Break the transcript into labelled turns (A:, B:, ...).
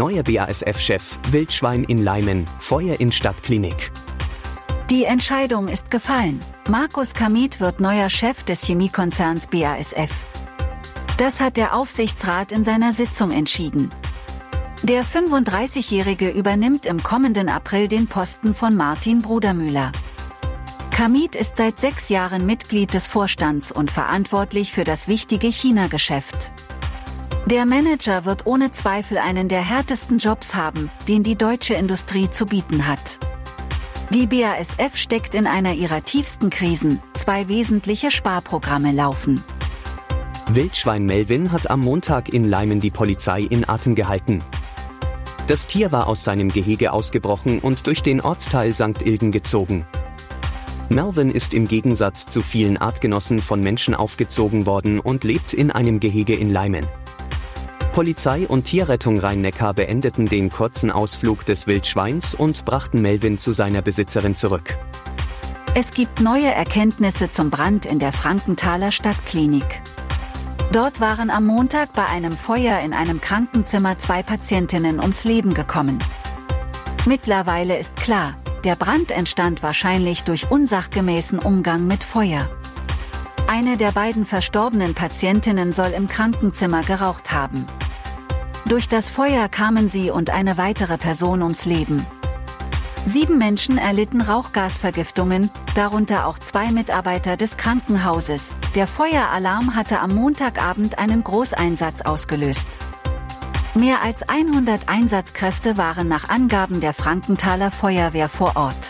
A: Neuer BASF-Chef, Wildschwein in Leimen, Feuer in Stadtklinik.
B: Die Entscheidung ist gefallen. Markus Kamit wird neuer Chef des Chemiekonzerns BASF. Das hat der Aufsichtsrat in seiner Sitzung entschieden. Der 35-Jährige übernimmt im kommenden April den Posten von Martin Brudermüller. Kamit ist seit sechs Jahren Mitglied des Vorstands und verantwortlich für das wichtige China-Geschäft. Der Manager wird ohne Zweifel einen der härtesten Jobs haben, den die deutsche Industrie zu bieten hat. Die BASF steckt in einer ihrer tiefsten Krisen, zwei wesentliche Sparprogramme laufen.
A: Wildschwein Melvin hat am Montag in Leimen die Polizei in Atem gehalten. Das Tier war aus seinem Gehege ausgebrochen und durch den Ortsteil St. Ilgen gezogen. Melvin ist im Gegensatz zu vielen Artgenossen von Menschen aufgezogen worden und lebt in einem Gehege in Leimen. Polizei und Tierrettung Rhein-Neckar beendeten den kurzen Ausflug des Wildschweins und brachten Melvin zu seiner Besitzerin zurück.
B: Es gibt neue Erkenntnisse zum Brand in der Frankenthaler Stadtklinik. Dort waren am Montag bei einem Feuer in einem Krankenzimmer zwei Patientinnen ums Leben gekommen. Mittlerweile ist klar, der Brand entstand wahrscheinlich durch unsachgemäßen Umgang mit Feuer. Eine der beiden verstorbenen Patientinnen soll im Krankenzimmer geraucht haben. Durch das Feuer kamen sie und eine weitere Person ums Leben. Sieben Menschen erlitten Rauchgasvergiftungen, darunter auch zwei Mitarbeiter des Krankenhauses. Der Feueralarm hatte am Montagabend einen Großeinsatz ausgelöst. Mehr als 100 Einsatzkräfte waren nach Angaben der Frankenthaler Feuerwehr vor Ort.